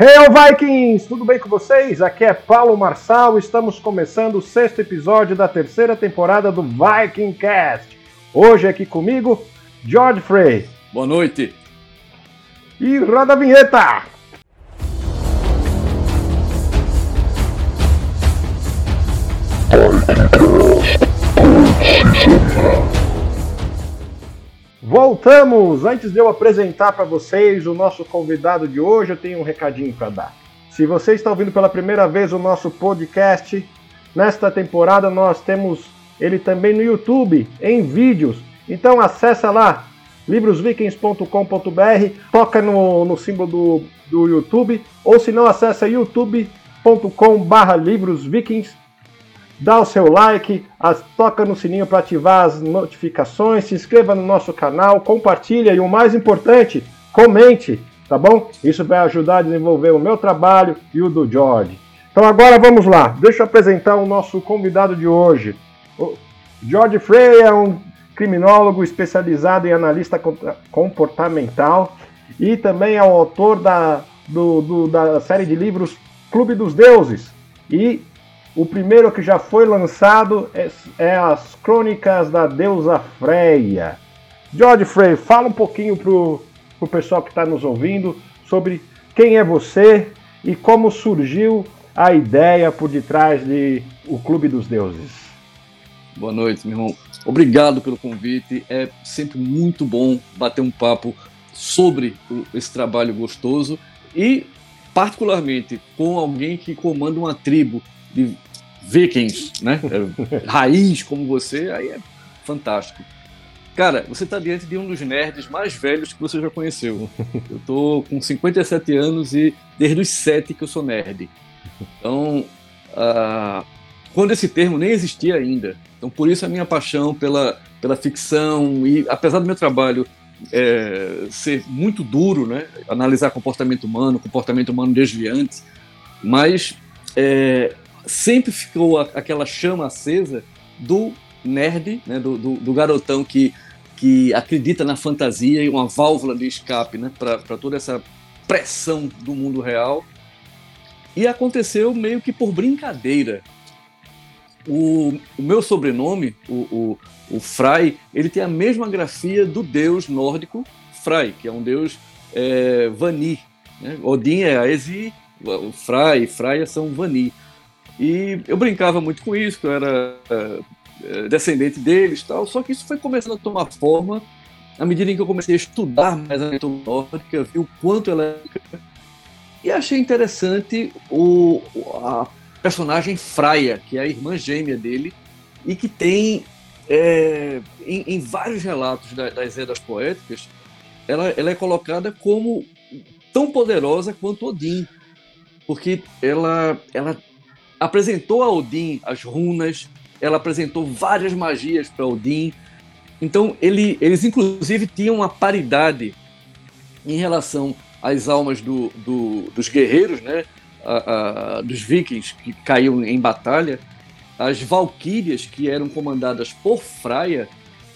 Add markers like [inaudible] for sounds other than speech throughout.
Hail Vikings! Tudo bem com vocês? Aqui é Paulo Marçal, estamos começando o sexto episódio da terceira temporada do Viking Cast. Hoje aqui comigo, George Frey. Boa noite. E roda a vinheta! Voltamos! Antes de eu apresentar para vocês o nosso convidado de hoje, eu tenho um recadinho para dar. Se você está ouvindo pela primeira vez o nosso podcast, nesta temporada nós temos ele também no YouTube, em vídeos. Então acessa lá, livrosvikings.com.br, toca no, no símbolo do, do YouTube, ou se não, acessa youtube.com.br livrosvikings dá o seu like, as, toca no sininho para ativar as notificações, se inscreva no nosso canal, compartilha e o mais importante, comente, tá bom? Isso vai ajudar a desenvolver o meu trabalho e o do George. Então agora vamos lá, deixa eu apresentar o nosso convidado de hoje. O George Frey é um criminólogo especializado em analista comportamental e também é o autor da, do, do, da série de livros Clube dos Deuses. E o primeiro que já foi lançado é, é As Crônicas da Deusa Freia. George Frey, fala um pouquinho pro, pro pessoal que está nos ouvindo sobre quem é você e como surgiu a ideia por detrás de O Clube dos Deuses. Boa noite, meu irmão. Obrigado pelo convite. É sempre muito bom bater um papo sobre esse trabalho gostoso e, particularmente, com alguém que comanda uma tribo de vikings, né? [laughs] É, raiz como você, aí é fantástico. Cara, você está diante de um dos nerds mais velhos que você já conheceu. [laughs] Eu tô com 57 anos e desde os 7 que eu sou nerd. Então, uh, quando esse termo nem existia ainda. Então, por isso a minha paixão pela, pela ficção e, apesar do meu trabalho é, ser muito duro, né? Analisar comportamento humano, comportamento humano desviante, mas é, sempre ficou aquela chama acesa do nerd, né, do, do, do, garotão que, que acredita na fantasia e uma válvula de escape né, para toda essa pressão do mundo real. E aconteceu meio que por brincadeira. O, o meu sobrenome, o, o, o Fry, ele tem a mesma grafia do deus nórdico Fry, que é um deus é, Vani. Né? Odin é Aesi, o Fry, Freya são Vani. E eu brincava muito com isso, eu era é, descendente deles tal. Só que isso foi começando a tomar forma à medida em que eu comecei a estudar mais a mitológica, vi o quanto ela é. E achei interessante o, a personagem Fraia, que é a irmã gêmea dele, e que tem é, em, em, vários relatos da, das Edas Poéticas, ela, ela é colocada como tão poderosa quanto Odin, porque ela, ela apresentou a Odin as runas, ela apresentou várias magias para Odin. Então ele, eles inclusive tinham uma paridade em relação às almas do, do, dos guerreiros, né? A, a, dos vikings que caíam em batalha. As valquírias que eram comandadas por Freya,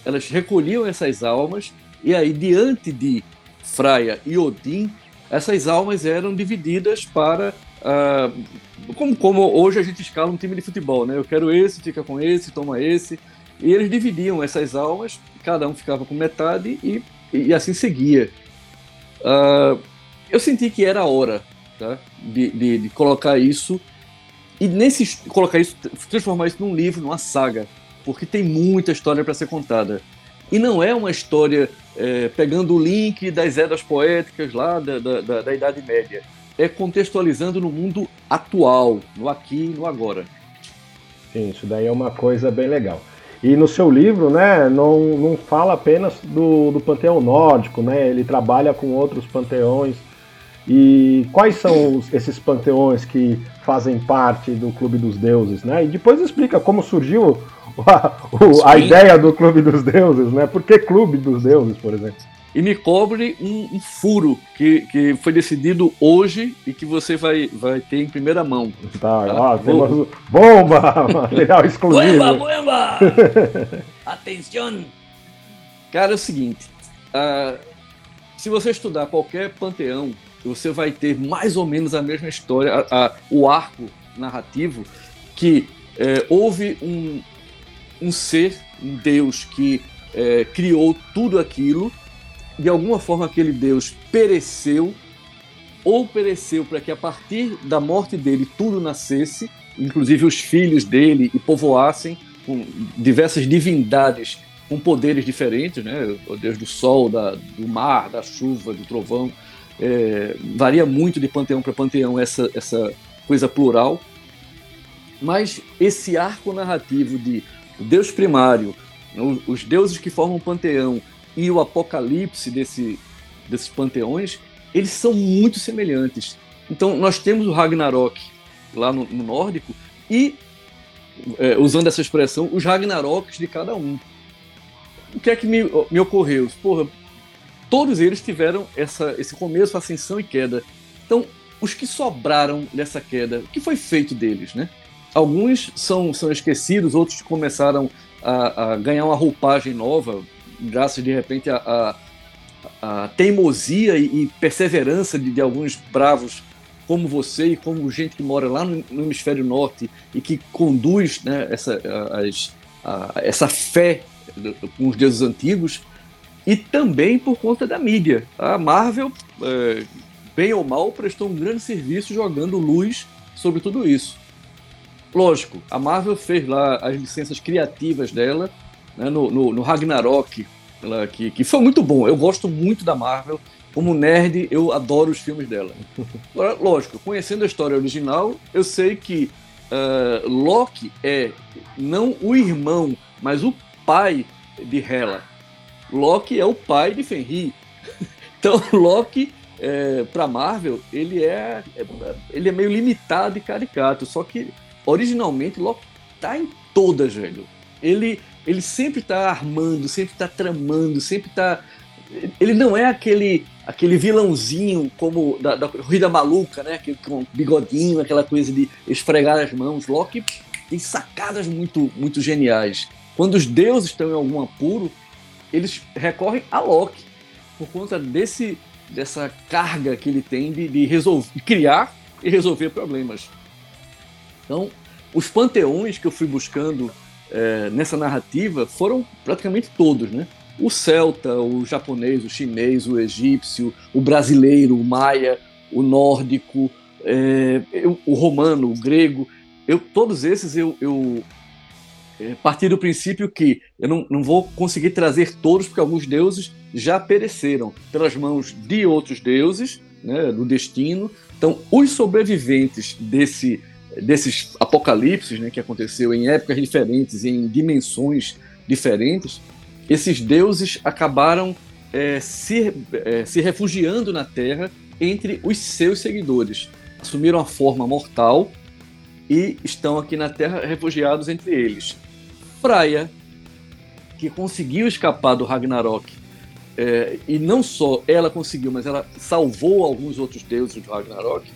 elas recolhiam essas almas e aí diante de Freya e Odin, essas almas eram divididas para uh, como, como hoje a gente escala um time de futebol, né? Eu quero esse, fica com esse, toma esse. E eles dividiam essas almas, cada um ficava com metade e, e assim seguia. Uh, eu senti que era a hora tá? de, de, de, colocar isso e nesse colocar isso, transformar isso num livro, numa saga, porque tem muita história para ser contada. E não é uma história é, pegando o link das eras poéticas lá da, da, da, da Idade Média é contextualizando no mundo atual, no aqui e no agora. Sim, isso daí é uma coisa bem legal. E no seu livro, né, não, não fala apenas do, do panteão nórdico, né? Ele trabalha com outros panteões. E quais são os, esses panteões que fazem parte do Clube dos Deuses, né? E depois explica como surgiu a, a ideia do Clube dos Deuses, né? Por que Clube dos Deuses, por exemplo? E me cobre um, um, furo que, que foi decidido hoje e que você vai, vai ter em primeira mão. Tá, tá? Ó, temos bomba, [laughs] material exclusivo. Bomba, bomba! [laughs] Atenção! Cara, é o seguinte, uh, se você estudar qualquer panteão você vai ter mais ou menos a mesma história, a, a, o arco narrativo, que é, houve um, um ser, um Deus que é, criou tudo aquilo, de alguma forma aquele Deus pereceu, ou pereceu para que a partir da morte dele tudo nascesse, inclusive os filhos dele, e povoassem com diversas divindades com poderes diferentes, né? O Deus do sol, da, do mar, da chuva, do trovão. É, varia muito de panteão para panteão essa, essa coisa plural. Mas esse arco narrativo de Deus primário, os deuses que formam o panteão e o apocalipse desse, desses panteões, eles são muito semelhantes. Então nós temos o Ragnarok lá no, no nórdico e, é, usando essa expressão, os Ragnaroks de cada um. O que é que me, me ocorreu? Porra, todos eles tiveram essa, esse começo, ascensão e queda. Então, os que sobraram dessa queda, o que foi feito deles, né? Alguns são, são esquecidos, outros começaram a, a ganhar uma roupagem nova, graças de repente a, a, a teimosia e, e perseverança de, de, alguns bravos como você e como gente que mora lá no, no hemisfério norte e que conduz né, essa, as, essa fé com os deuses antigos e também por conta da mídia. A Marvel, é, bem ou mal, prestou um grande serviço jogando luz sobre tudo isso. Lógico, a Marvel fez lá as licenças criativas dela, né, no, no, no, Ragnarok, ela, que, que foi muito bom. Eu gosto muito da Marvel. Como nerd, eu adoro os filmes dela. [laughs] Agora, lógico, conhecendo a história original, eu sei que uh, Loki é não o irmão, mas o pai de Hela. Loki é o pai de Fenrir. [laughs] Então, Loki, é, para Marvel, ele é, é, ele é meio limitado e caricato. Só que originalmente Loki tá em todas, velho. Ele, ele sempre tá armando, sempre tá tramando, sempre tá. Ele não é aquele aquele vilãozinho como da, da Corrida Maluca, né? Que, com bigodinho, aquela coisa de esfregar as mãos. Loki tem sacadas muito, muito geniais. Quando os deuses estão em algum apuro, eles recorrem a Loki por conta desse dessa carga que ele tem de, de resolver, de criar e resolver problemas. Então, os panteões que eu fui buscando é, nessa narrativa foram praticamente todos, né? O celta, o japonês, o chinês, o egípcio, o brasileiro, o maia, o nórdico, é, o romano, o grego. Eu, todos esses eu, eu é, parti do princípio que eu não, não vou conseguir trazer todos, porque alguns deuses já pereceram pelas mãos de outros deuses, né, do destino. Então, os sobreviventes desse desses apocalipses né, que aconteceu em épocas diferentes, em dimensões diferentes, esses deuses acabaram é, se, é, se refugiando na Terra entre os seus seguidores. Assumiram a forma mortal e estão aqui na Terra refugiados entre eles. Freya, que conseguiu escapar do Ragnarok, é, e não só ela conseguiu, mas ela salvou alguns outros deuses do Ragnarok,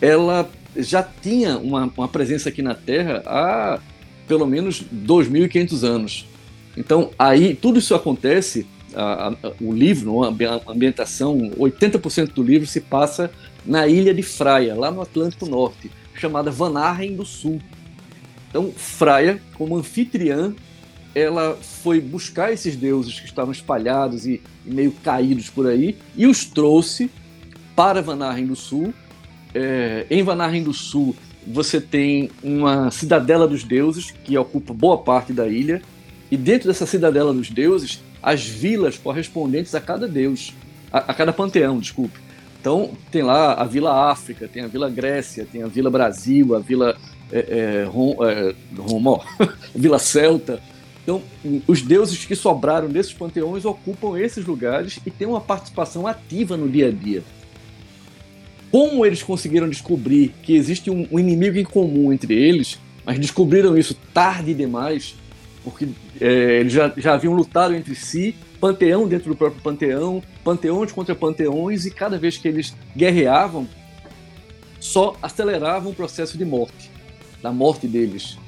ela já tinha uma, uma presença aqui na Terra há pelo menos 2.500 anos. Então, aí, tudo isso acontece, a, a, o livro, a ambientação, 80% do livro se passa na ilha de Fraia, lá no Atlântico Norte, chamada Vanarren do Sul. Então, Fraia, como anfitriã, ela foi buscar esses deuses que estavam espalhados e, e meio caídos por aí e os trouxe para Vanarren do Sul é, em Vanarren do Sul, você tem uma cidadela dos deuses que ocupa boa parte da ilha, e dentro dessa cidadela dos deuses, as vilas correspondentes a cada deus, a, a cada panteão, desculpe. Então, tem lá a Vila África, tem a Vila Grécia, tem a Vila Brasil, a Vila é, é, Rom, é, [laughs] Vila Celta. Então, os deuses que sobraram desses panteões ocupam esses lugares e têm uma participação ativa no dia a dia. Como eles conseguiram descobrir que existe um, um inimigo em comum entre eles, mas descobriram isso tarde demais, porque é, eles já, já haviam lutado entre si, panteão dentro do próprio panteão, panteões contra panteões, e cada vez que eles guerreavam, só aceleravam o processo de morte, da morte deles.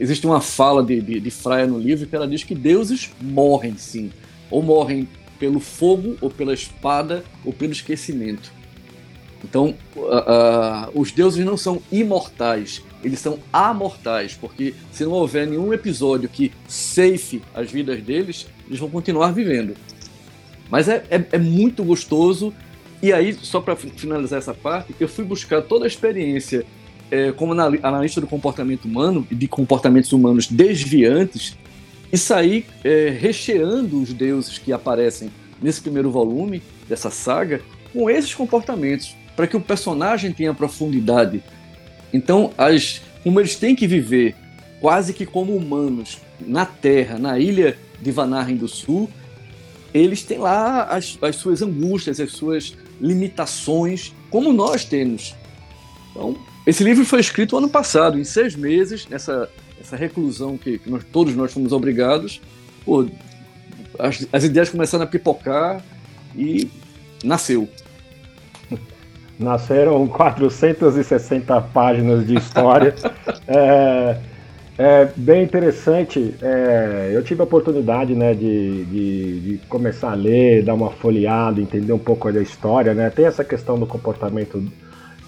Existe uma fala de, de, de no livro que ela diz que deuses morrem sim, ou morrem pelo fogo, ou pela espada, ou pelo esquecimento. Então, uh, uh, os deuses não são imortais, eles são amortais, porque se não houver nenhum episódio que safe as vidas deles, eles vão continuar vivendo. Mas é, é, é muito gostoso. E aí, só para finalizar essa parte, eu fui buscar toda a experiência é, como analista do comportamento humano e de comportamentos humanos desviantes e sair é, recheando os deuses que aparecem nesse primeiro volume dessa saga com esses comportamentos para que o personagem tenha profundidade. Então, as, como eles têm que viver quase que como humanos na Terra, na ilha de Vanaheim do Sul, eles têm lá as, as suas angústias, as suas limitações, como nós temos. Então, esse livro foi escrito ano passado, em seis meses, nessa essa reclusão que, que nós, todos nós fomos obrigados. Pô, as, as ideias começaram a pipocar e nasceu. Nasceram 460 páginas de história. [laughs] é, é bem interessante. É, eu tive a oportunidade né, de, de, de, começar a ler, dar uma folheada, entender um pouco da história. Né? Tem essa questão do comportamento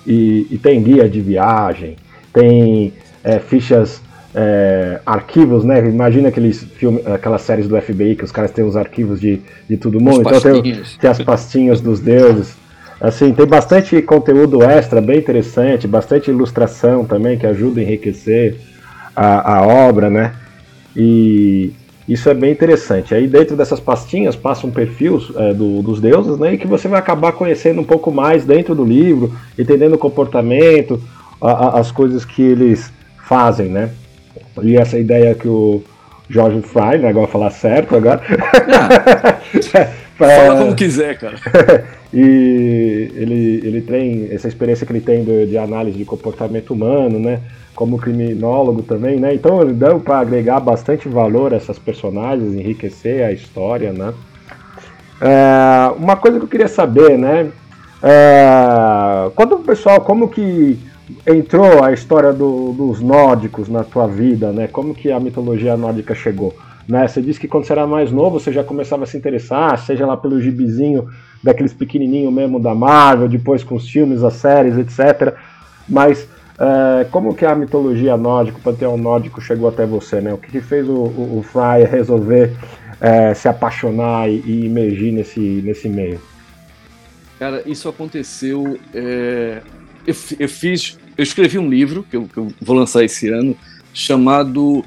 e, e tem guia de viagem, tem é, fichas, é, arquivos, né? Imagina aqueles filmes, aquelas séries do FBI que os caras têm os arquivos de, de todo mundo. Então tem, tem as pastinhas dos deuses. Assim, tem bastante conteúdo extra, bem interessante, bastante ilustração também que ajuda a enriquecer a, a obra, né? E isso é bem interessante. Aí dentro dessas pastinhas passa um perfil é, do, dos deuses, né? E que você vai acabar conhecendo um pouco mais dentro do livro, entendendo o comportamento, a, a, as coisas que eles fazem, né? E essa ideia que o Jorge Fry, né? Agora falar certo agora. Ah, [laughs] Fala como quiser, cara. [laughs] e ele, ele tem essa experiência que ele tem de, de, análise de comportamento humano, né? Como criminólogo também, né? Então ele deu para agregar bastante valor a essas personagens, enriquecer a história, né? É, uma coisa que eu queria saber, né? É, quando o pessoal, como que entrou a história do, dos nórdicos na tua vida, né? Como que a mitologia nórdica chegou? Né? Você disse que quando você era mais novo você já começava a se interessar, seja lá pelo gibizinho daqueles pequenininho mesmo da Marvel, depois com os filmes, as séries, etc. Mas é, como que a mitologia nórdica, o panteão nórdico chegou até você, né? O que, que fez o, o, o Fry resolver é, se apaixonar e, e emergir nesse, nesse meio? Cara, isso aconteceu. É... Eu, eu, fiz, eu escrevi um livro que eu, que eu vou lançar esse ano chamado uh,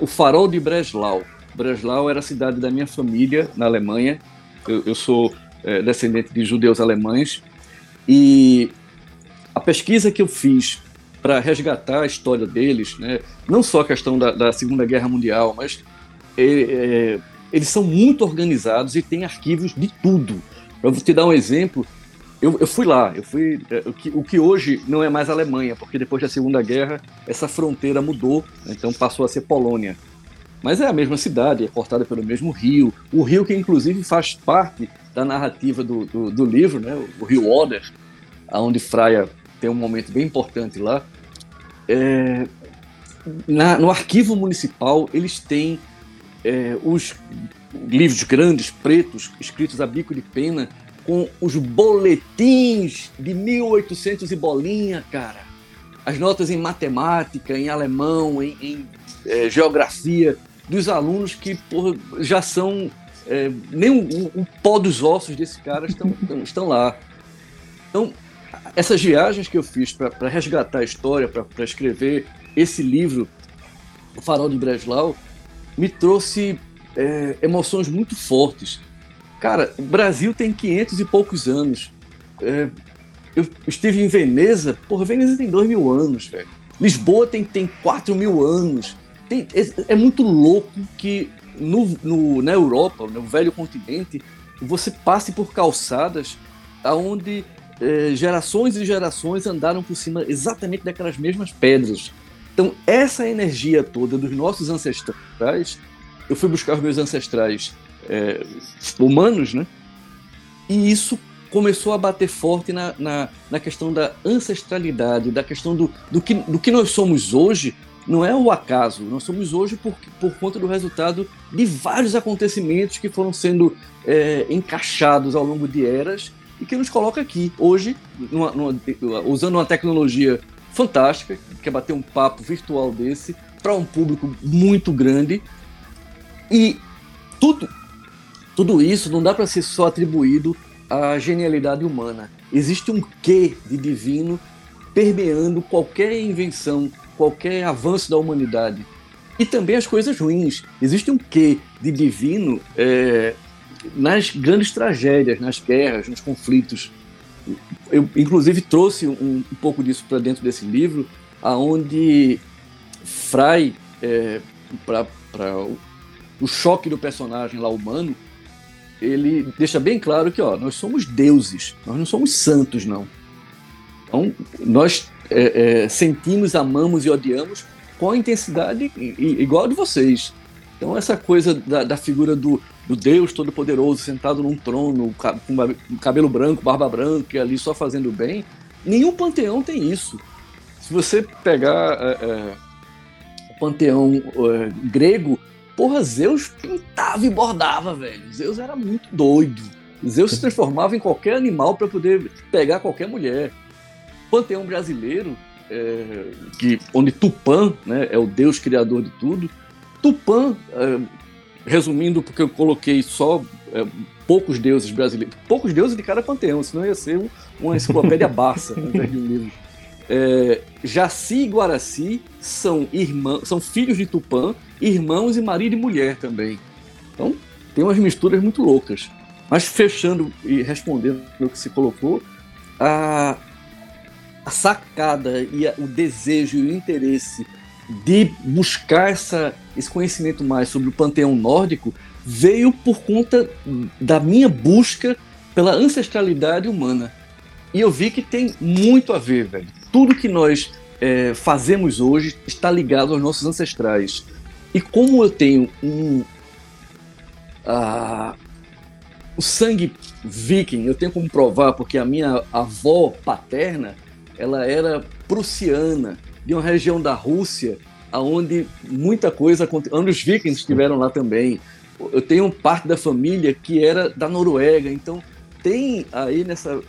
o Farol de Breslau. Breslau era a cidade da minha família na Alemanha. Eu, eu sou é, descendente de judeus alemães e a pesquisa que eu fiz para resgatar a história deles, né, não só a questão da, da Segunda Guerra Mundial, mas é, é, eles são muito organizados e têm arquivos de tudo. Para te dar um exemplo, eu, eu, fui lá, eu fui é, o que, o que, hoje não é mais Alemanha, porque depois da Segunda Guerra essa fronteira mudou, então passou a ser Polônia. Mas é a mesma cidade, é cortada pelo mesmo rio, o rio que inclusive faz parte da narrativa do, do, do livro, né, o rio Oder, onde Fraia tem um momento bem importante lá. É, na, no arquivo municipal eles têm é, os livros grandes, pretos, escritos a bico de pena, com os boletins de 1800 e bolinha, cara. As notas em matemática, em alemão, em, em é, geografia dos alunos que já são é, nem o, o, pó dos ossos desse cara estão, estão lá. Então, essas viagens que eu fiz para resgatar a história, para escrever esse livro, O Farol de Breslau, me trouxe é, emoções muito fortes. Cara, o Brasil tem 500 e poucos anos. É, eu estive em Veneza, porra, Veneza tem 2 mil anos, velho. Lisboa tem, tem 4 mil anos. Tem, é, é, muito louco que no, no, na Europa, no velho continente, você passe por calçadas onde é, gerações e gerações andaram por cima exatamente daquelas mesmas pedras. Então, essa energia toda dos nossos ancestrais, eu fui buscar os meus ancestrais é, humanos, né? E isso começou a bater forte na, na, na, questão da ancestralidade, da questão do, do, que, do que nós somos hoje, não é o acaso, nós somos hoje por, por conta do resultado de vários acontecimentos que foram sendo é, encaixados ao longo de eras e que nos coloca aqui, hoje, numa, numa, usando uma tecnologia fantástica, que é bater um papo virtual desse, para um público muito grande. E tudo, tudo isso não dá para ser só atribuído à genialidade humana. Existe um quê de divino permeando qualquer invenção, qualquer avanço da humanidade. E também as coisas ruins. Existe um quê de divino é, nas grandes tragédias, nas guerras, nos conflitos. Eu, inclusive, trouxe um, um pouco disso para dentro desse livro, aonde Fry, é, para o, o choque do personagem lá humano, ele deixa bem claro que ó, nós somos deuses, nós não somos santos, não. Então, nós é, é, sentimos, amamos e odiamos com a intensidade igual a de vocês. Então, essa coisa da, da figura do, do Deus Todo-Poderoso sentado num trono, com cabelo branco, barba branca, e ali só fazendo bem, nenhum panteão tem isso. Se você pegar é, é, o panteão é, grego, porra, Zeus pintava e bordava, velho. Zeus era muito doido. Zeus se [laughs] transformava em qualquer animal para poder pegar qualquer mulher. Panteão brasileiro, é, que, onde Tupã né, é o deus criador de tudo, Tupã, é, resumindo, porque eu coloquei só é, poucos deuses brasileiros, poucos deuses de cada panteão, senão ia ser um, uma enciclopédia Barça, invés de um livro. É, Jaci e Guaraci são, irmãos, são filhos de Tupã, irmãos e marido e mulher também. Então, tem umas misturas muito loucas. Mas fechando e respondendo o que se colocou, a, a sacada e a, o desejo e o interesse de buscar essa, esse conhecimento mais sobre o panteão nórdico veio por conta da minha busca pela ancestralidade humana. E eu vi que tem muito a ver, velho. Tudo que nós é, fazemos hoje está ligado aos nossos ancestrais. E como eu tenho um. Uh, o sangue viking, eu tenho como provar, porque a minha avó paterna ela era prussiana de uma região da Rússia onde muita coisa onde os vikings estiveram lá também. Eu tenho parte da família que era da Noruega, então tem aí nessa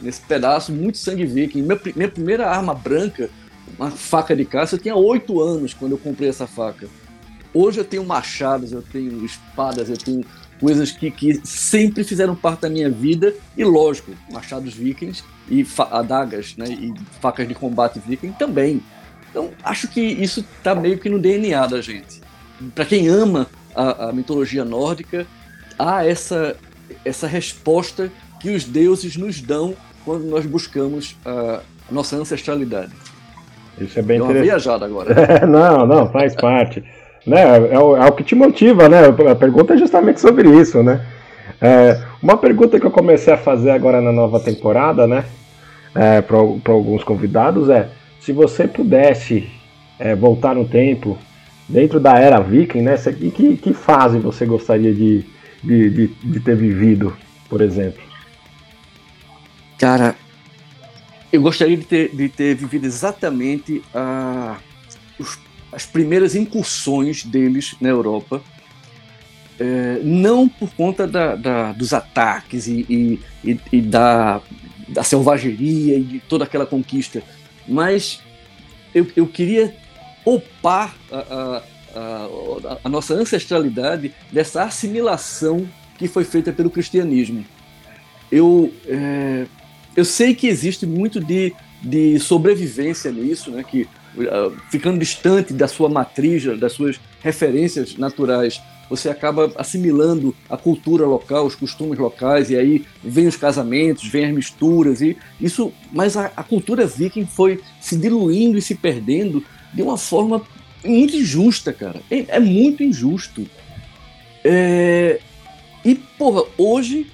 nesse pedaço muito sangue viking. Minha, minha primeira arma branca, uma faca de caça, eu tinha oito anos quando eu comprei essa faca. Hoje eu tenho machados, eu tenho espadas, eu tenho coisas que, que sempre fizeram parte da minha vida e lógico, machados vikings e adagas, né, e facas de combate viking também. Então, acho que isso está meio que no DNA da gente. Para quem ama a, a, mitologia nórdica, há essa, essa resposta que os deuses nos dão quando nós buscamos a, a nossa ancestralidade. Isso é bem Deu interessante. viajada agora. É, [laughs] não, não, faz parte. Né, é, o, é o que te motiva, né? A pergunta é justamente sobre isso, né? É, uma pergunta que eu comecei a fazer agora na nova temporada, né? É, para alguns convidados é se você pudesse é, voltar no tempo, dentro da era viking, né? Que, que fase você gostaria de, de, de, de ter vivido, por exemplo? Cara, eu gostaria de ter, de ter vivido exatamente a, os, as primeiras incursões deles na Europa. É, não por conta da, da, dos ataques e, e, e, da, da selvageria e de toda aquela conquista, mas eu, eu queria poupar a, a, a, nossa ancestralidade dessa assimilação que foi feita pelo cristianismo. Eu, é, eu sei que existe muito de, de sobrevivência nisso, né, que ficando distante da sua matriz, das suas referências naturais, você acaba assimilando a cultura local, os costumes locais, e aí vem os casamentos, vem as misturas, e isso. Mas a, a cultura viking foi se diluindo e se perdendo de uma forma muito injusta, cara. É, é muito injusto. É, e, porra, hoje,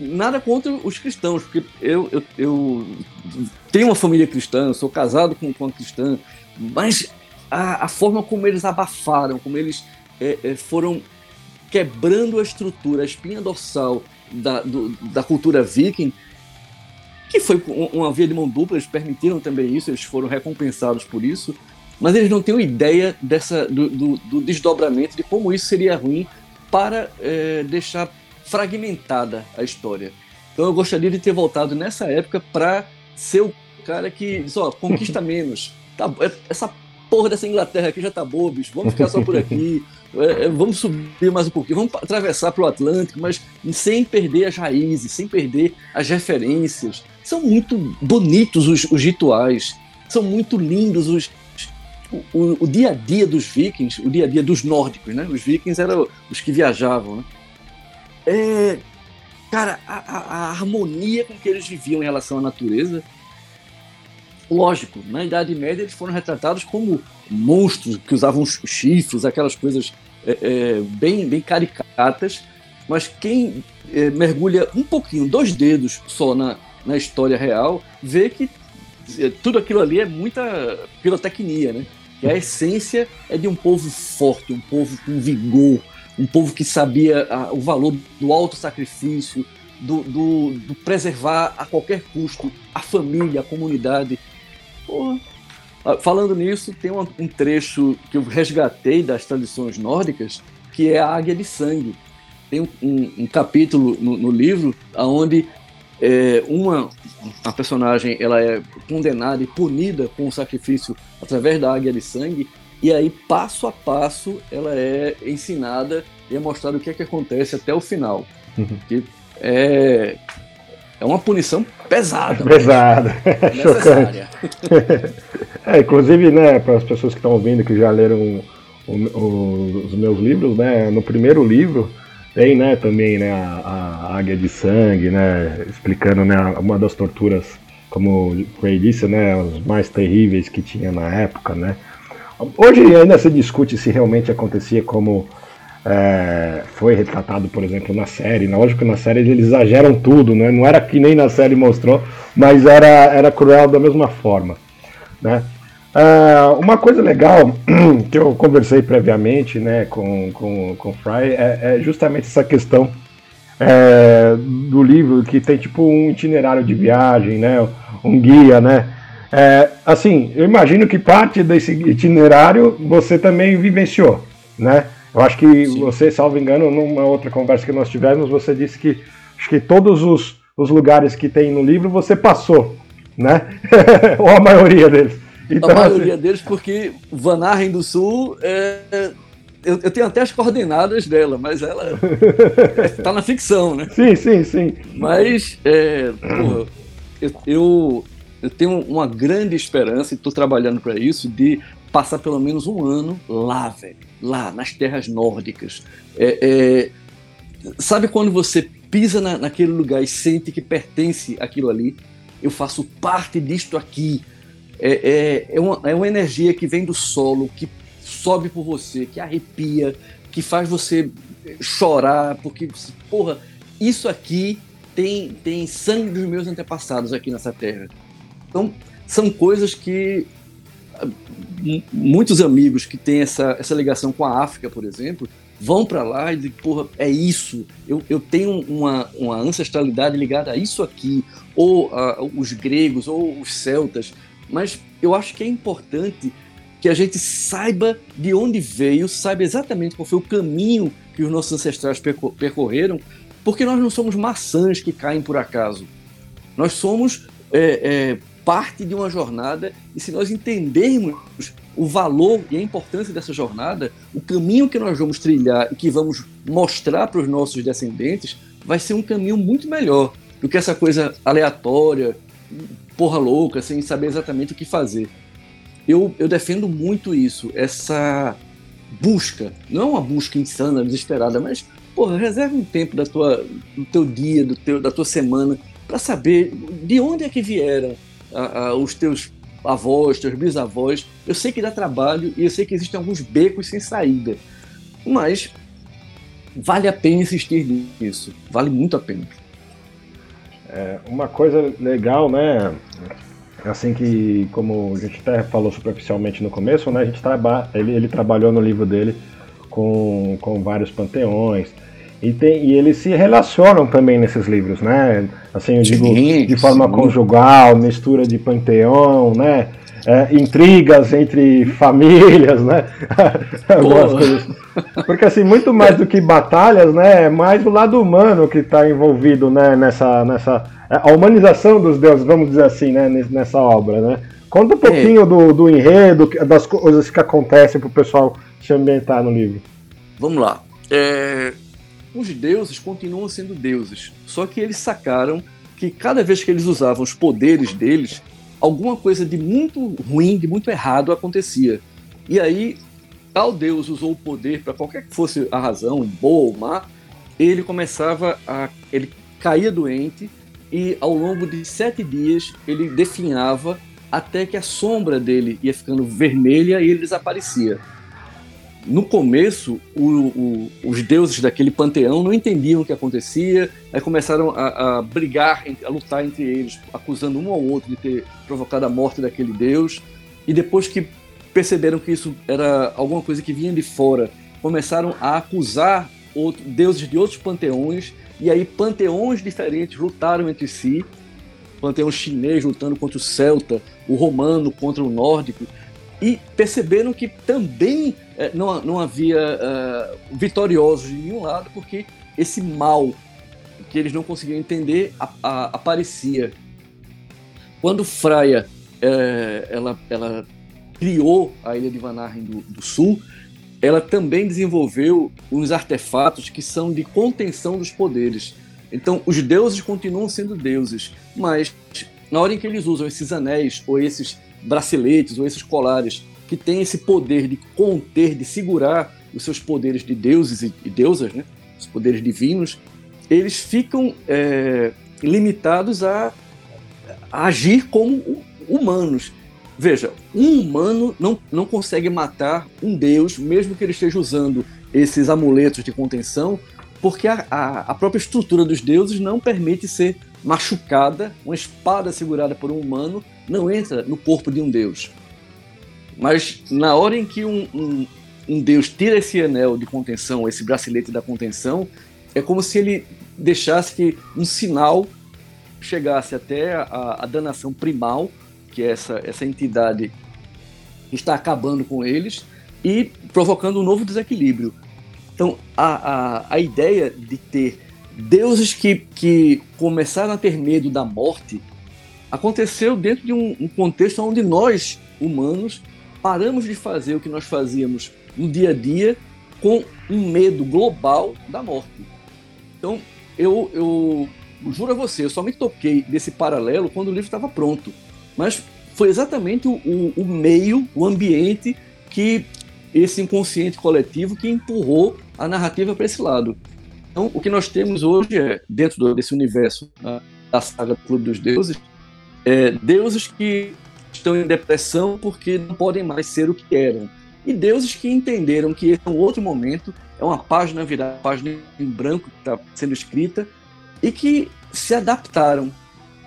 nada contra os cristãos, porque eu, eu, eu tenho uma família cristã, sou casado com, com uma cristã, mas a, a forma como eles abafaram, como eles é, é, foram quebrando a estrutura, a espinha dorsal da, do, da cultura viking, que foi uma via de mão dupla, eles permitiram também isso, eles foram recompensados por isso, mas eles não têm ideia dessa, do, do, do desdobramento, de como isso seria ruim para é, deixar fragmentada a história. Então eu gostaria de ter voltado nessa época para ser o cara que diz, ó, conquista [laughs] menos. Tá, é, essa porra dessa Inglaterra aqui já tá boa, bicho. Vamos ficar só por aqui. É, é, vamos subir mais um pouquinho, vamos atravessar para o Atlântico, mas sem perder as raízes, sem perder as referências. São muito bonitos os, os rituais, são muito lindos os, o, o, o, dia a dia dos vikings, o dia a dia dos nórdicos, né? Os vikings eram os que viajavam, né? É, cara, a, a, harmonia com que eles viviam em relação à natureza Lógico, na Idade Média eles foram retratados como monstros que usavam chifres, aquelas coisas é, é, bem, bem caricatas, mas quem é, mergulha um pouquinho, dois dedos só na, na história real, vê que é, tudo aquilo ali é muita pirotecnia, né? A essência é de um povo forte, um povo com vigor, um povo que sabia a, o valor do alto sacrifício, do, do, do, preservar a qualquer custo a família, a comunidade. Porra. Ah, falando nisso, tem um, um trecho que eu resgatei das tradições nórdicas, que é a Águia de Sangue. Tem um, um, um capítulo no, no, livro onde é, uma a personagem ela é condenada e punida com o sacrifício através da Águia de Sangue, e aí, passo a passo, ela é ensinada e é mostrado o que é que acontece até o final. Uhum. Que é, é uma punição pesada. Pesada, [laughs] chocante. é, inclusive, né, para as pessoas que estão ouvindo, que já leram o, o, os meus livros, né, no primeiro livro tem, né, também, né, a, a águia de sangue, né, explicando, né, uma das torturas, como o Ray disse, né, os mais terríveis que tinha na época, né. Hoje ainda se discute se realmente acontecia como é, foi retratado, por exemplo, na série. Lógico que na série eles exageram tudo, né? Não era que nem na série mostrou, mas era, era cruel da mesma forma, né? É, uma coisa legal [clears throat] que eu conversei previamente né, com, com, com o Fry é, é justamente essa questão é, do livro que tem tipo um itinerário de viagem, né, um guia, né? É, assim, eu imagino que parte desse itinerário você também vivenciou, né? Eu acho que Sim. você, salvo engano, numa outra conversa que nós tivemos, você disse que acho que todos os, os lugares que tem no livro você passou, né? [laughs] Ou a maioria deles. Então, a maioria assim... deles, porque Van Arren do Sul é, eu, eu, tenho até as coordenadas dela, mas ela está [laughs] na ficção, né? Sim, sim, sim. Mas, é, porra, eu, eu, eu, tenho uma grande esperança, e estou trabalhando para isso, de passar pelo menos um ano lá, velho. Lá, nas terras nórdicas. É, é, sabe quando você pisa na, naquele lugar e sente que pertence àquilo ali? Eu faço parte disto aqui. É, é, é, uma, é uma energia que vem do solo, que sobe por você, que arrepia, que faz você chorar, porque, porra, isso aqui tem, tem sangue dos meus antepassados aqui nessa terra. Então, são coisas que muitos amigos que têm essa, essa ligação com a África, por exemplo, vão para lá e dizem, porra, é isso, eu, eu tenho uma, uma ancestralidade ligada a isso aqui, ou a, os gregos, ou os celtas, mas eu acho que é importante que a gente saiba de onde veio, saiba exatamente qual foi o caminho que os nossos ancestrais percorreram, porque nós não somos maçãs que caem por acaso. Nós somos é, é, parte de uma jornada e se nós entendermos o valor e a importância dessa jornada, o caminho que nós vamos trilhar e que vamos mostrar para os nossos descendentes vai ser um caminho muito melhor do que essa coisa aleatória, porra louca, sem saber exatamente o que fazer. Eu, eu defendo muito isso, essa busca, não é uma busca insana, desesperada, mas porra, reserva um tempo da tua, do teu dia, do teu, da tua semana, para saber de onde é que vieram os teus avós, teus bisavós. Eu sei que dá trabalho e eu sei que existem alguns becos sem saída, mas vale a pena insistir nisso, vale muito a pena. É, uma coisa legal, né? Assim que, como a gente até falou superficialmente no começo, né? A gente traba ele, ele trabalhou no livro dele com, com vários panteões. E, tem, e eles se relacionam também nesses livros, né? Assim, eu digo sim, de forma sim. conjugal, mistura de panteão, né? é, intrigas entre [laughs] famílias, né? [laughs] Porque assim, muito mais do que batalhas, né? É mais o lado humano que está envolvido né, nessa, nessa. É, a humanização dos deuses, vamos dizer assim, né? Nessa obra, né? Conta um pouquinho é. do, do enredo, das coisas que acontecem para o pessoal se ambientar no livro. Vamos lá. É, os deuses continuam sendo deuses, só que eles sacaram que cada vez que eles usavam os poderes deles, alguma coisa de muito ruim, de muito errado acontecia. E aí, tal Deus usou o poder para qualquer que fosse a razão, boa ou má, ele começava a. ele caía doente e ao longo de sete dias ele definhava até que a sombra dele ia ficando vermelha e ele desaparecia no começo, o, o, os deuses daquele panteão não entendiam o que acontecia, aí começaram a, a, brigar, a lutar entre eles, acusando um ao outro de ter provocado a morte daquele deus. E depois que perceberam que isso era alguma coisa que vinha de fora, começaram a acusar outro, deuses de outros panteões, e aí panteões diferentes lutaram entre si. O panteão chinês lutando contra o celta, o romano contra o nórdico e perceberam que também é, não, não havia uh, vitoriosos de nenhum lado, porque esse mal que eles não conseguiam entender a, a, aparecia. Quando Freya é, ela, ela criou a ilha de Vanaheim do, do Sul, ela também desenvolveu uns artefatos que são de contenção dos poderes. Então, os deuses continuam sendo deuses, mas na hora em que eles usam esses anéis ou esses braceletes ou esses colares que têm esse poder de conter, de segurar os seus poderes de deuses e deusas, né? os poderes divinos, eles ficam é, limitados a, a, agir como humanos. Veja, um humano não, não consegue matar um deus, mesmo que ele esteja usando esses amuletos de contenção, porque a, a, a própria estrutura dos deuses não permite ser machucada, uma espada segurada por um humano não entra no corpo de um deus. Mas na hora em que um, um, um deus tira esse anel de contenção, esse bracelete da contenção, é como se ele deixasse que um sinal chegasse até a, a danação primal, que é essa, essa entidade que está acabando com eles e provocando um novo desequilíbrio. Então, a, a, a ideia de ter deuses que, que começaram a ter medo da morte aconteceu dentro de um, um, contexto onde nós, humanos, paramos de fazer o que nós fazíamos no dia a dia com um medo global da morte. Então, eu, eu juro a você, eu só me toquei desse paralelo quando o livro estava pronto. Mas foi exatamente o, o, o meio, o ambiente que esse inconsciente coletivo que empurrou a narrativa para esse lado. Então, o que nós temos hoje é, dentro desse universo né, da saga do Clube dos Deuses, é, deuses que estão em depressão porque não podem mais ser o que eram. E deuses que entenderam que esse é um outro momento, é uma página virada, página em branco que está sendo escrita, e que se adaptaram.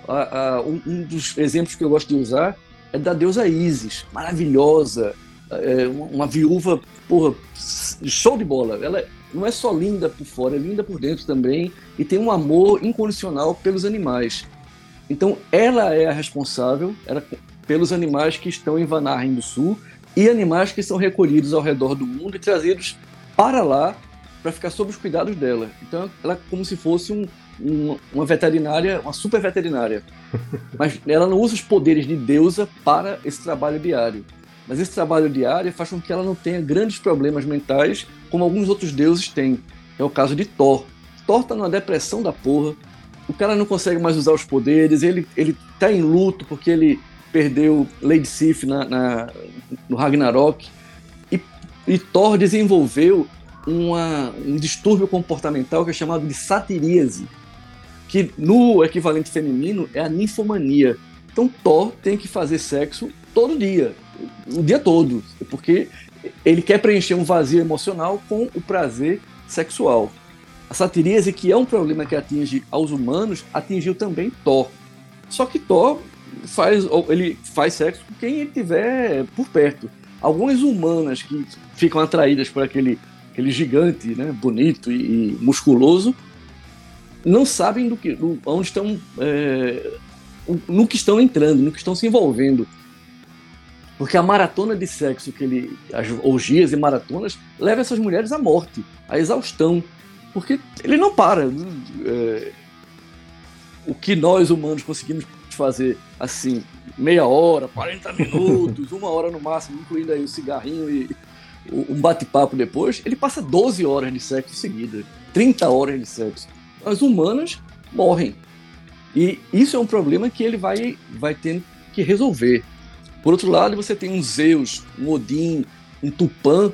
A, a, um, um, dos exemplos que eu gosto de usar é da deusa Isis, maravilhosa, é, uma, uma, viúva, porra, show de bola. Ela não é só linda por fora, é linda por dentro também e tem um amor incondicional pelos animais. Então, ela é a responsável ela, pelos animais que estão em Vanaheim do Sul e animais que são recolhidos ao redor do mundo e trazidos para lá para ficar sob os cuidados dela. Então, ela é como se fosse um, um, uma veterinária, uma super veterinária. [laughs] Mas ela não usa os poderes de deusa para esse trabalho diário. Mas esse trabalho diário faz com que ela não tenha grandes problemas mentais como alguns outros deuses têm. É o caso de Thor. Thor tá numa depressão da porra. O cara não consegue mais usar os poderes. Ele, ele tá em luto porque ele perdeu Lady Sif na, na, no Ragnarok. E, e Thor desenvolveu uma, um distúrbio comportamental que é chamado de satiríase, que no equivalente feminino é a ninfomania. Então Thor tem que fazer sexo todo dia o dia todo, porque ele quer preencher um vazio emocional com o prazer sexual. A satiríase, que é um problema que atinge aos humanos, atingiu também Thor. Só que Thor faz, ele faz sexo com quem ele tiver por perto. Algumas humanas que ficam atraídas por aquele, aquele gigante, né, bonito e, e musculoso, não sabem do que, do, onde estão, é, no que estão entrando, no que estão se envolvendo. Porque a maratona de sexo que ele. as orgias e maratonas leva essas mulheres à morte, à exaustão. Porque ele não para. É, o que nós humanos conseguimos fazer assim, meia hora, 40 minutos, uma hora no máximo, incluindo aí o cigarrinho e um bate-papo depois, ele passa 12 horas de sexo seguida, 30 horas de sexo. As humanas morrem. E isso é um problema que ele vai, vai tendo que resolver. Por outro lado, você tem um Zeus, um Odin, um Tupã,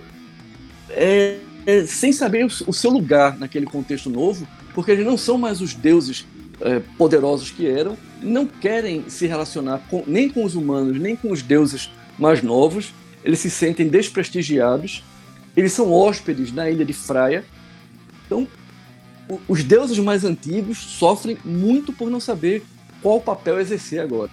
é, é, sem saber o, o, seu lugar naquele contexto novo, porque eles não são mais os deuses é, poderosos que eram, não querem se relacionar com, nem com os humanos, nem com os deuses mais novos, eles se sentem desprestigiados, eles são hóspedes na ilha de Fraia. Então, os deuses mais antigos sofrem muito por não saber qual papel exercer agora.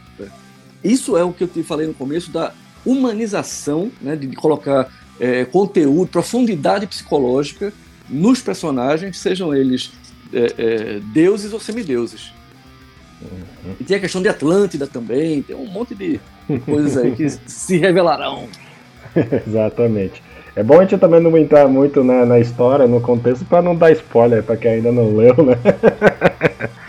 Isso é o que eu te falei no começo da humanização, né, de, colocar é, conteúdo, profundidade psicológica nos personagens, sejam eles é, é, deuses ou semideuses. Uhum. E tem a questão de Atlântida também, tem um monte de [laughs] coisas aí que se revelarão. [laughs] Exatamente. É bom a gente também não entrar muito né, na história, no contexto, para não dar spoiler para quem ainda não leu, né? [laughs]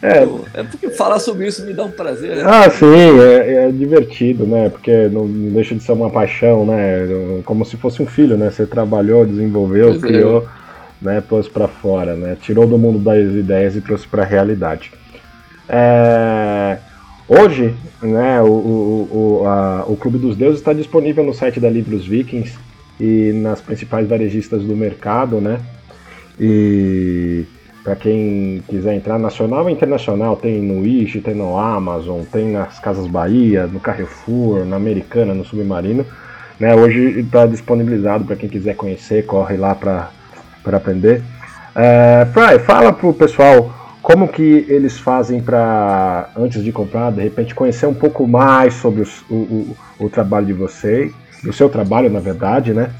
É. é porque falar sobre isso me dá um prazer. Né? Ah, sim, é, é, divertido, né? Porque não deixa de ser uma paixão, né? Como se fosse um filho, né? Você trabalhou, desenvolveu, pois é. criou, é. né? Pôs para fora, né? Tirou do mundo das ideias e trouxe para a realidade. É... Hoje, né, o, o, o, a, o Clube dos Deuses está disponível no site da Livros Vikings e nas principais varejistas do mercado, né? E para quem quiser entrar nacional e internacional, tem no Wish, tem no Amazon, tem nas Casas Bahia, no Carrefour, na Americana, no Submarino. Né? Hoje está disponibilizado para quem quiser conhecer, corre lá para aprender. É, Fry, fala pro pessoal como que eles fazem para, antes de comprar, de repente conhecer um pouco mais sobre os, o, o, o, trabalho de vocês, do seu trabalho, na verdade, né?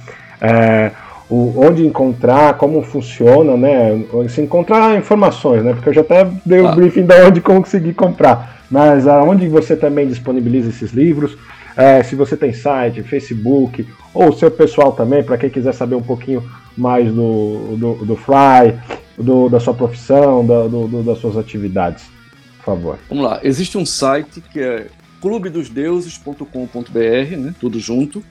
É, o, onde encontrar, como funciona, né? Se encontrar informações, né? Porque eu já até dei o um ah. briefing de onde conseguir comprar. Mas aonde você também disponibiliza esses livros, é, se você tem site, Facebook, ou o seu pessoal também, para quem quiser saber um pouquinho mais do, do, do Fly, do, da sua profissão, da, do, das suas atividades, por favor. Vamos lá, existe um site que é clubedosdeuses.com.br, né, tudo junto,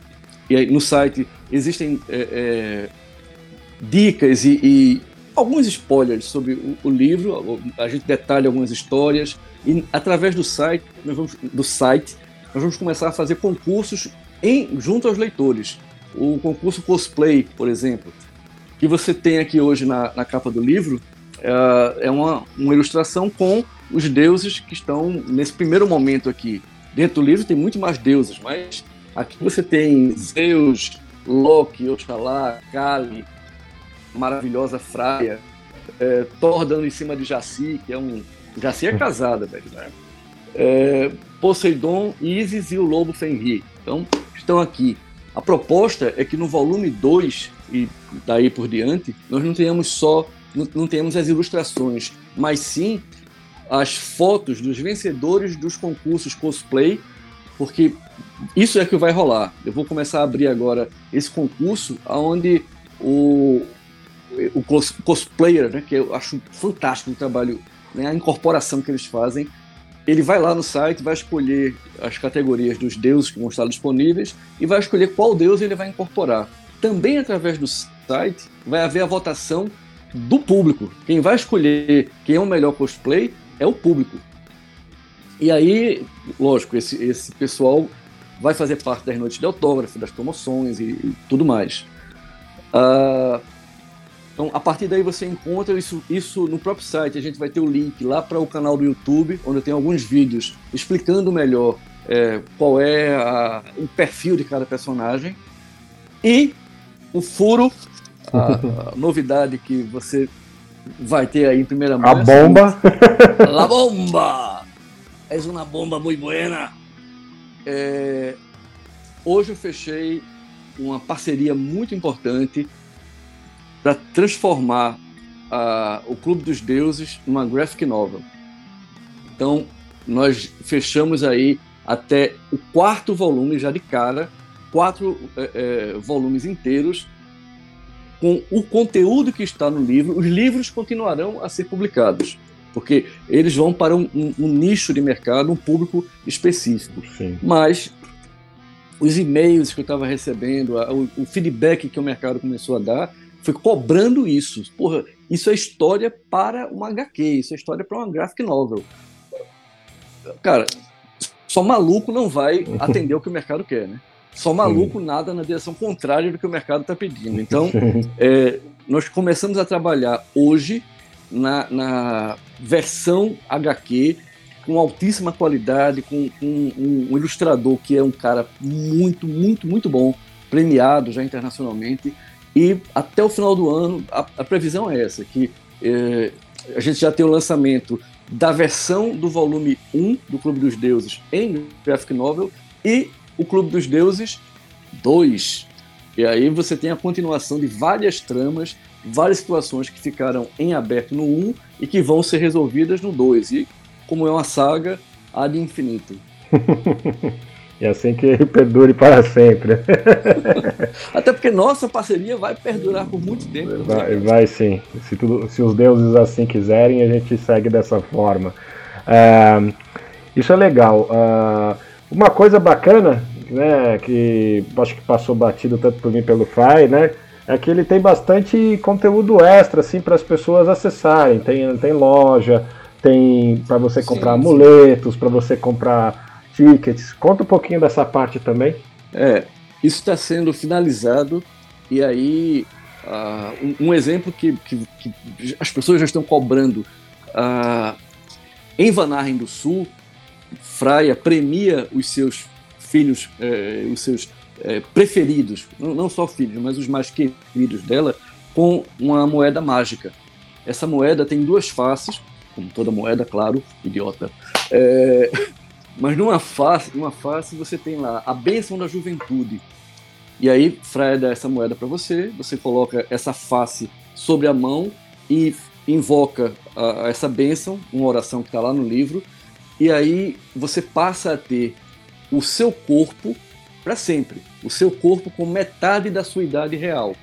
e aí no site existem é, é, dicas e, e, alguns spoilers sobre o, o, livro, a gente detalha algumas histórias, e através do site, nós vamos, do site, nós vamos começar a fazer concursos em, junto aos leitores. O concurso cosplay, por exemplo, que você tem aqui hoje na, na capa do livro é, é uma, uma ilustração com os deuses que estão nesse primeiro momento aqui. Dentro do livro tem muito mais deuses, mas aqui você tem Zeus, Loki, Oxalá, Kali, maravilhosa Fraia, é, Thor dando em cima de Jaci, que é um. Jaci é casada, velho. Né? É, Poseidon, Isis e o Lobo Fenrir. Então, estão aqui. A proposta é que no volume 2 e daí por diante, nós não tenhamos só, não, não tenhamos as ilustrações, mas sim as fotos dos vencedores dos concursos cosplay, porque isso é que vai rolar. Eu vou começar a abrir agora esse concurso, onde o, o cos, cosplayer, né, que eu acho fantástico o trabalho, né, a incorporação que eles fazem, ele vai lá no site, vai escolher as categorias dos deuses que vão estar disponíveis e vai escolher qual deus ele vai incorporar. Também através do site vai haver a votação do público. Quem vai escolher quem é o melhor cosplay é o público. E aí, lógico, esse, esse pessoal vai fazer parte das noites de autógrafo, das promoções e, e tudo mais. Uh, então, a partir daí você encontra isso, isso no próprio site. A gente vai ter o link lá para o canal do YouTube, onde eu tenho alguns vídeos explicando melhor é, qual é a, o perfil de cada personagem. E o furo, a, a [laughs] novidade que você vai ter aí em primeira mão. A bomba! La bomba! É uma bomba muito buena. É, hoje eu fechei uma parceria muito importante para transformar a, o Clube dos Deuses numa graphic novel. Então, nós fechamos aí até o quarto volume, já de cara, quatro é, é, volumes inteiros, com o conteúdo que está no livro. Os livros continuarão a ser publicados, porque eles vão para um, um, um nicho de mercado, um público específico. Sim. Mas os e-mails que eu estava recebendo, a, o, o feedback que o mercado começou a dar, foi cobrando isso. Porra, isso é história para uma HQ, isso é história para uma graphic novel. Cara, só maluco não vai atender o que o mercado quer, né? Só maluco nada na direção contrária do que o mercado está pedindo. Então, [laughs] é, nós começamos a trabalhar hoje na, na versão HQ com altíssima qualidade, com, com um, um, ilustrador que é um cara muito, muito, muito bom, premiado já internacionalmente. E até o final do ano, a, a previsão é essa, que é, a gente já tem o lançamento da versão do volume 1 do Clube dos Deuses em graphic novel e o Clube dos Deuses 2. E aí você tem a continuação de várias tramas, várias situações que ficaram em aberto no 1 e que vão ser resolvidas no 2. E como é uma saga, há de infinito. [laughs] e assim que perdure para sempre. [laughs] Até porque nossa parceria vai perdurar por muito tempo. Vai, vai sim. Se, tudo, se os deuses assim quiserem, a gente segue dessa forma. Uh, isso é legal. Uh, uma coisa bacana, né, que acho que passou batido tanto por mim pelo Fry, né, é que ele tem bastante conteúdo extra assim para as pessoas acessarem. Tem, tem loja, tem para você comprar sim, amuletos, para você comprar tickets. Conta um pouquinho dessa parte também. É, isso está sendo finalizado e aí uh, um, um, exemplo que, que, que, as pessoas já estão cobrando uh, em Vanarren do Sul, Fraia premia os seus filhos, eh, os seus eh, preferidos, não, só filhos, mas os mais queridos dela, com uma moeda mágica. Essa moeda tem duas faces, como toda moeda, claro, idiota. É, [laughs] mas numa face, numa face você tem lá a bênção da juventude. E aí Fraia dá essa moeda para você, você coloca essa face sobre a mão e invoca a essa bênção, uma oração que está lá no livro, e aí você passa a ter o seu corpo para sempre, o seu corpo com metade da sua idade real.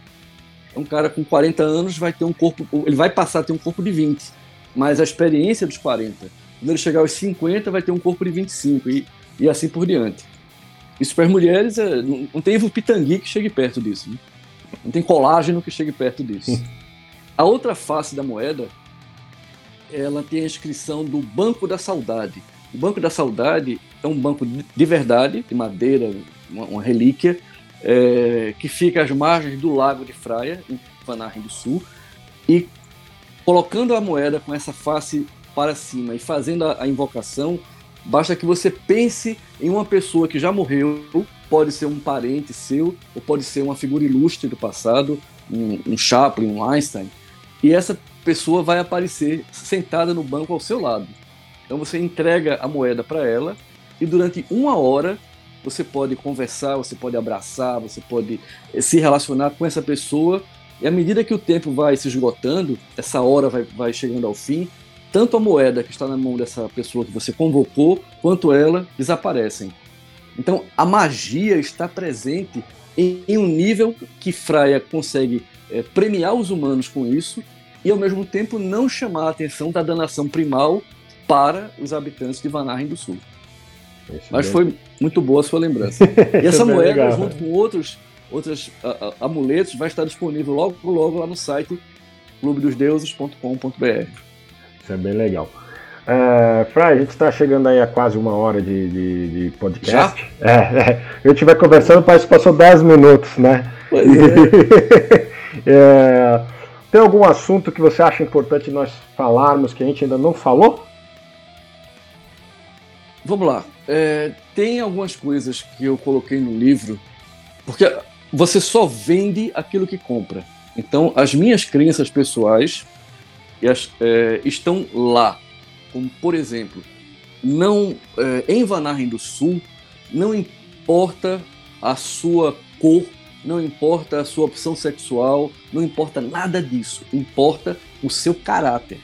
Um cara com 40 anos vai ter um corpo, ele vai passar a ter um corpo de 20 mas a experiência dos 40. Quando ele chegar aos 50, vai ter um corpo de 25 e, e assim por diante. Isso para as mulheres, é, não, não tem pitangui que chegue perto disso. Né? Não tem colágeno que chegue perto disso. [laughs] A outra face da moeda, ela tem a inscrição do Banco da Saudade. O Banco da Saudade é um banco de verdade, de madeira, uma, uma relíquia, é, que fica às margens do Lago de Fraia, em Vanarren do Sul, e colocando a moeda com essa face para cima e fazendo a, a invocação, basta que você pense em uma pessoa que já morreu, pode ser um parente seu, ou pode ser uma figura ilustre do passado, um, um Chaplin, um Einstein, e essa pessoa vai aparecer sentada no banco ao seu lado. Então você entrega a moeda para ela e durante uma hora você pode conversar, você pode abraçar, você pode eh, se relacionar com essa pessoa e à medida que o tempo vai se esgotando, essa hora vai, vai chegando ao fim, tanto a moeda que está na mão dessa pessoa que você convocou, quanto ela desaparecem. Então a magia está presente em, um nível que Fraia consegue é, premiar os humanos com isso e ao mesmo tempo não chamar a atenção da danação primal para os habitantes de Vanarren do Sul. Mas foi muito boa a sua lembrança. [laughs] E essa moeda, legal. junto com outros outros amuletos, vai estar disponível logo, logo lá no site clubedosdeuses.com.br. Isso é bem legal. Uh, Fry, a gente está chegando aí a quase uma hora de, de, de podcast. Já? É, é, gente vai conversando, parece que passou 10 minutos, né? Pois é. [laughs] é. Tem algum assunto que você acha importante nós falarmos que a gente ainda não falou? Vamos lá. É, tem algumas coisas que eu coloquei no livro, porque você só vende aquilo que compra. Então, as minhas crenças pessoais é, estão lá. Como, por exemplo, não é, em Vanarren do Sul, não importa a sua cor, não importa a sua opção sexual, não importa nada disso. Importa o seu caráter.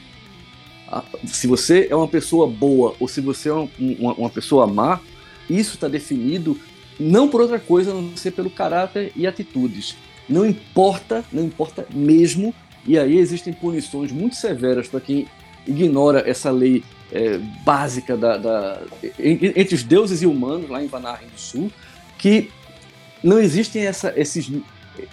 Se você é uma pessoa boa ou se você é uma, uma, pessoa má, isso está definido não por outra coisa, a não ser pelo caráter e atitudes. Não importa, não importa mesmo, e aí existem punições muito severas para quem ignora essa lei é, básica da, da, entre os deuses e humanos, lá em Vanaheim do Sul, que não existem essa, esses,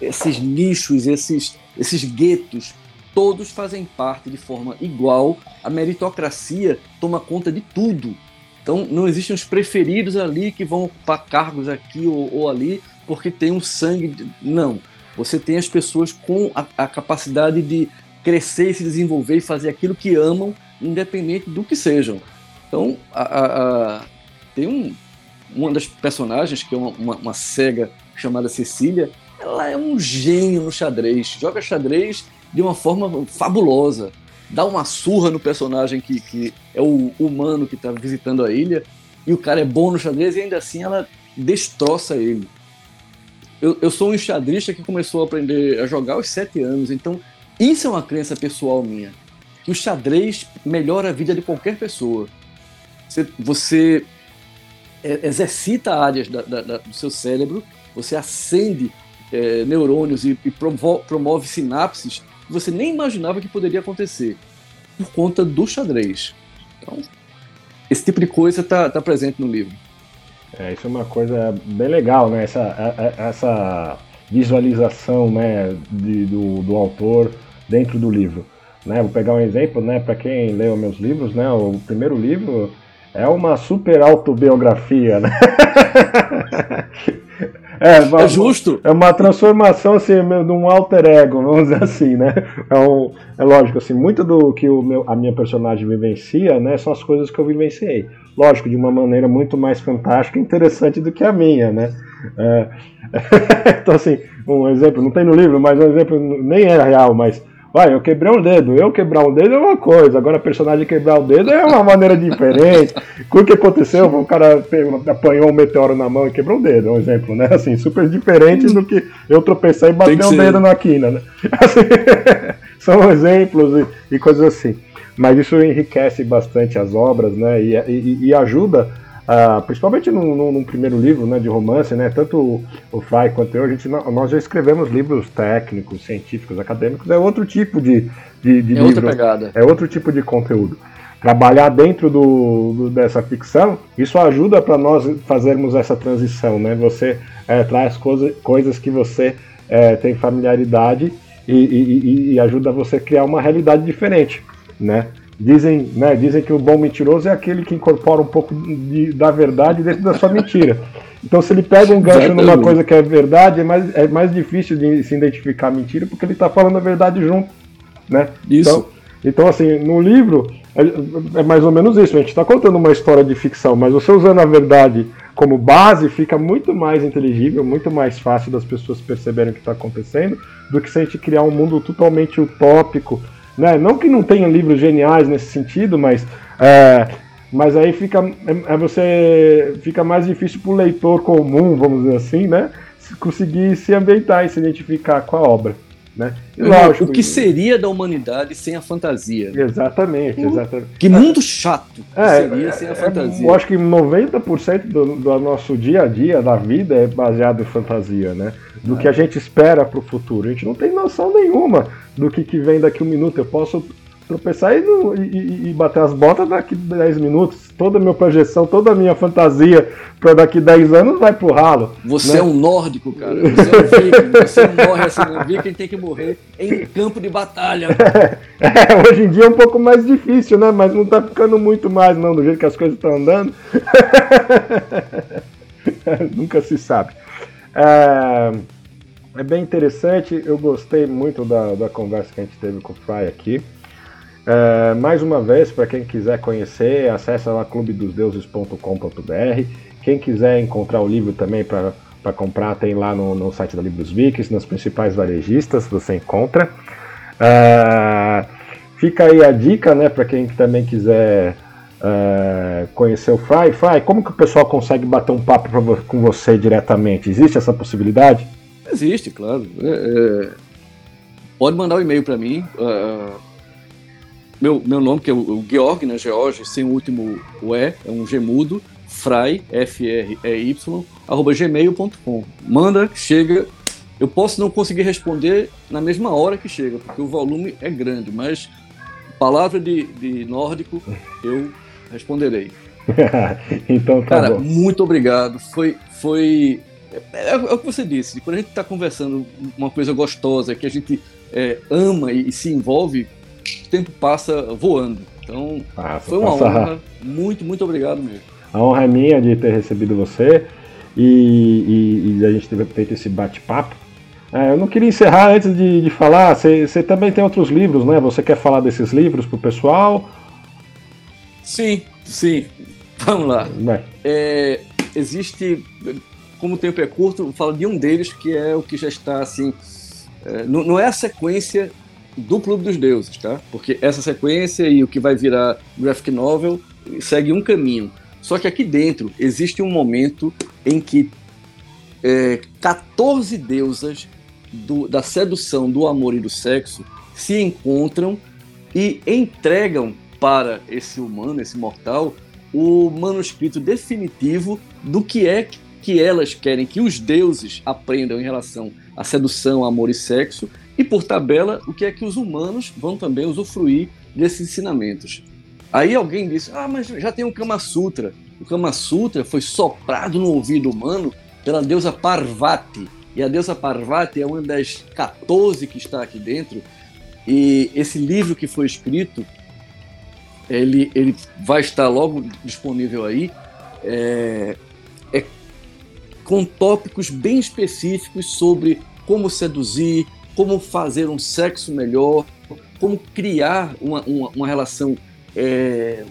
esses nichos, esses, esses guetos. Todos fazem parte de forma igual. A meritocracia toma conta de tudo. Então não existem os preferidos ali que vão ocupar cargos aqui ou, ou ali porque tem um sangue. De... Não. Você tem as pessoas com a, a capacidade de crescer e se desenvolver e fazer aquilo que amam independente do que sejam. Então, a, a, a, tem um, uma das personagens, que é uma, uma, uma, cega chamada Cecília, ela é um gênio no xadrez, joga xadrez de uma forma fabulosa, dá uma surra no personagem que, que é o humano que está visitando a ilha, e o cara é bom no xadrez e ainda assim ela destroça ele. Eu, eu sou um enxadrista que começou a aprender a jogar aos sete anos, então isso é uma crença pessoal minha que o xadrez melhora a vida de qualquer pessoa. Você, você exercita áreas da, da, da, do seu cérebro, você acende é, neurônios e, e promove, promove sinapses que você nem imaginava que poderia acontecer por conta do xadrez. Então, esse tipo de coisa está tá presente no livro. É, isso é uma coisa bem legal, né? Essa, essa visualização né, de, do, do autor dentro do livro. Né? Vou pegar um exemplo, né? Para quem leu meus livros, né? O primeiro livro é uma super autobiografia, né? [laughs] É, uma, é, justo. É uma transformação assim, de um alter ego, [laughs] vamos dizer assim, né? É, um, é lógico, assim, muito do que o meu, a minha personagem vivencia, né, são as coisas que eu vivenciei. Lógico, de uma maneira muito mais fantástica e interessante do que a minha, né? É, [laughs] então, assim, um exemplo, não tem no livro, mas um exemplo nem é real, mas Vai, eu quebrei um dedo. Eu quebrar um dedo é uma coisa, agora personagem quebrar o dedo é uma maneira diferente. [laughs] o que aconteceu? O cara apanhou um meteoro na mão e quebrou o dedo, é um exemplo, né? Assim, super diferente do que eu tropecei e bati o dedo na quina, né? [laughs] Assim, [laughs] são exemplos e, e, coisas assim. Mas isso enriquece bastante as obras, né? E, e, e ajuda Uh, principalmente no, no, no, primeiro livro né, de romance, né, tanto o, o Fry quanto eu, a gente, nós já escrevemos livros técnicos, científicos, acadêmicos, é outro tipo de, de, de é livro, outra pegada. é outro tipo de conteúdo. Trabalhar dentro do, do dessa ficção, isso ajuda para nós fazermos essa transição, né? Você é, traz coisa, coisas que você é, tem familiaridade e, e, e ajuda você a criar uma realidade diferente, né? Dizem, né, dizem que o bom mentiroso é aquele que incorpora um pouco de, da verdade dentro da sua mentira. Então, se ele pega um gancho numa coisa que é verdade, é mais, é mais difícil de se identificar a mentira, porque ele está falando a verdade junto. Né? Isso. Então, então, assim, no livro, é, é mais ou menos isso. A gente está contando uma história de ficção, mas você usando a verdade como base, fica muito mais inteligível, muito mais fácil das pessoas perceberem o que está acontecendo, do que se a gente criar um mundo totalmente utópico né? Não que não tenha livros geniais nesse sentido, mas, é, mas aí fica, é, é você, fica mais difícil para o leitor comum, vamos dizer assim, né? conseguir se ambientar e se identificar com a obra. Né? Lógico, o que seria da humanidade sem a fantasia? Exatamente, exatamente. Que mundo chato é, seria sem a é, fantasia. eu acho que 90% do, do nosso dia a dia, da vida, é baseado em fantasia, né? Do é. que a gente espera para o futuro. A gente não tem noção nenhuma do que, que vem daqui um minuto. Eu posso tropeçar e, e, e, bater as botas daqui 10 minutos. Toda a minha projeção, toda a minha fantasia para daqui 10 anos vai pro ralo. Você né? é um nórdico, cara. Você é um viking. Você morre assim, um viking tem que morrer em campo de batalha. [laughs] É, hoje em dia é um pouco mais difícil, né? Mas não tá ficando muito mais, não, do jeito que as coisas estão andando. [laughs] Nunca se sabe. É, é bem interessante, eu gostei muito da, da conversa que a gente teve com o Fry aqui. É, mais uma vez, para quem quiser conhecer, acesse lá clubedosdeuses.com.br. Quem quiser encontrar o livro também para comprar, tem lá no, no, site da Livros Vikings, nas principais varejistas você encontra. É, fica aí a dica, né, para quem também quiser é, conhecer o Fry. Fry, como que o pessoal consegue bater um papo com você diretamente? Existe essa possibilidade? Existe, claro. É, é, pode mandar um e-mail para mim. Uh, meu, meu nome, que é o, o Georg, né, George, sem o último o E, é um gemudo, fry, F-R-E-Y, arroba gmail.com. Manda, chega. Eu posso não conseguir responder na mesma hora que chega, porque o volume é grande, mas palavra de, de nórdico eu responderei. [laughs] então tá Cara, bom. muito obrigado. Foi, foi é, é, o que você disse. Quando a gente está conversando uma coisa gostosa, que a gente é, ama e, se envolve, o tempo passa voando. Então, passa, foi uma honra. Muito, muito obrigado mesmo. A honra é minha de ter recebido você e, e, e a gente ter feito esse bate-papo. É, eu não queria encerrar antes de, de falar. Você também tem outros livros, né? Você quer falar desses livros para o pessoal? Sim, sim. Vamos lá. É, existe, como o tempo é curto, falo de um deles que é o que já está assim. É, não, não, é a sequência do Clube dos Deuses, tá? Porque essa sequência e o que vai virar graphic novel segue um caminho. Só que aqui dentro existe um momento em que é, 14 deusas do, da sedução, do amor e do sexo se encontram e entregam para esse humano, esse mortal, o manuscrito definitivo do que é que elas querem que os deuses aprendam em relação à sedução, amor e sexo, e por tabela, o que é que os humanos vão também usufruir desses ensinamentos. Aí alguém disse: Ah, mas já tem o Kama Sutra. O Kama Sutra foi soprado no ouvido humano pela deusa Parvati. E a deusa Parvati é uma das 14 que está aqui dentro. E esse livro que foi escrito ele, ele vai estar logo disponível aí, é, é, com tópicos bem específicos sobre como seduzir, como fazer um sexo melhor, como criar uma, uma, uma relação é,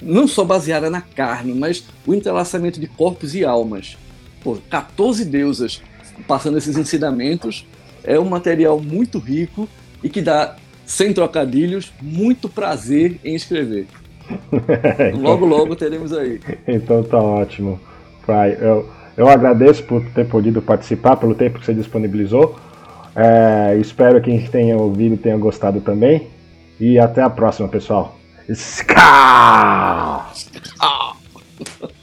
não só baseada na carne, mas o entrelaçamento de corpos e almas. Pô, 14 deusas passando esses ensinamentos é um material muito rico e que dá sem trocadilhos, muito prazer em escrever. [laughs] então, logo, logo teremos aí. Então tá ótimo. Pai, eu, eu agradeço por ter podido participar, pelo tempo que você disponibilizou. É, espero que quem tenha ouvido tenha gostado também. E até a próxima, pessoal. Ska! [laughs]